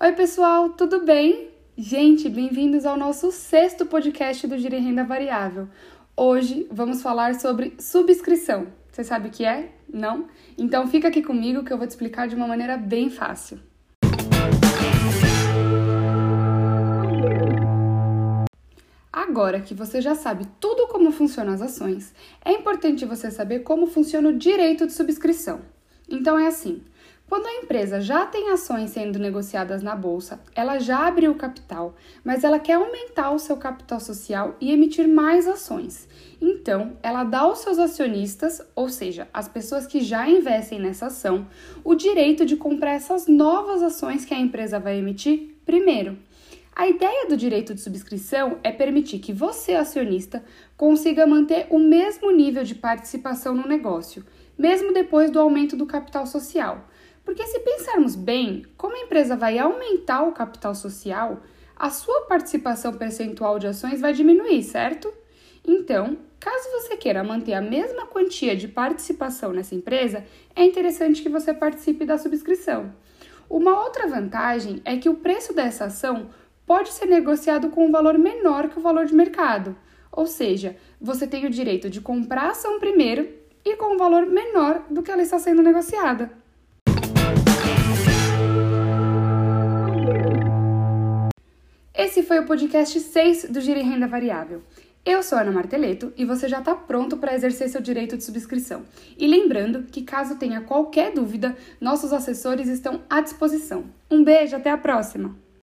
Oi, pessoal, tudo bem? Gente, bem-vindos ao nosso sexto podcast do Gira Renda Variável. Hoje vamos falar sobre subscrição. Você sabe o que é? Não? Então fica aqui comigo que eu vou te explicar de uma maneira bem fácil. Agora que você já sabe tudo como funcionam as ações, é importante você saber como funciona o direito de subscrição. Então é assim: quando a empresa já tem ações sendo negociadas na bolsa, ela já abriu capital, mas ela quer aumentar o seu capital social e emitir mais ações. Então, ela dá aos seus acionistas, ou seja, as pessoas que já investem nessa ação, o direito de comprar essas novas ações que a empresa vai emitir primeiro. A ideia do direito de subscrição é permitir que você, acionista, consiga manter o mesmo nível de participação no negócio, mesmo depois do aumento do capital social. Porque se pensarmos bem, como a empresa vai aumentar o capital social, a sua participação percentual de ações vai diminuir, certo? Então, caso você queira manter a mesma quantia de participação nessa empresa, é interessante que você participe da subscrição. Uma outra vantagem é que o preço dessa ação pode ser negociado com um valor menor que o valor de mercado. Ou seja, você tem o direito de comprar a ação primeiro e com um valor menor do que ela está sendo negociada. Foi o podcast 6 do Gira em Renda Variável. Eu sou Ana Marteleto e você já está pronto para exercer seu direito de subscrição. E lembrando que, caso tenha qualquer dúvida, nossos assessores estão à disposição. Um beijo, até a próxima!